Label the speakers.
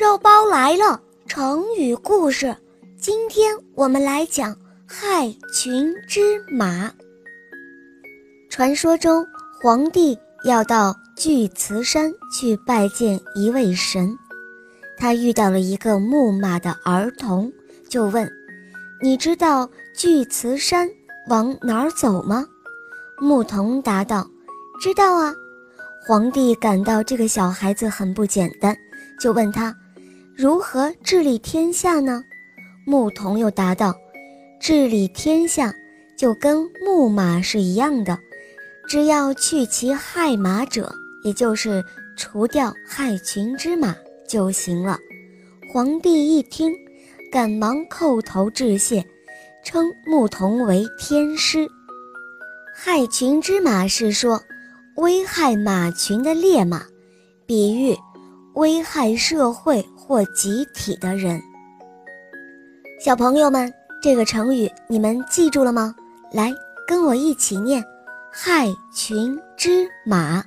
Speaker 1: 肉包来了，成语故事。今天我们来讲害群之马。传说中，皇帝要到巨慈山去拜见一位神，他遇到了一个牧马的儿童，就问：“你知道巨慈山往哪儿走吗？”牧童答道：“知道啊。”皇帝感到这个小孩子很不简单，就问他：“如何治理天下呢？”牧童又答道：“治理天下就跟牧马是一样的，只要去其害马者，也就是除掉害群之马就行了。”皇帝一听，赶忙叩头致谢，称牧童为天师。害群之马是说。危害马群的烈马，比喻危害社会或集体的人。小朋友们，这个成语你们记住了吗？来，跟我一起念：害群之马。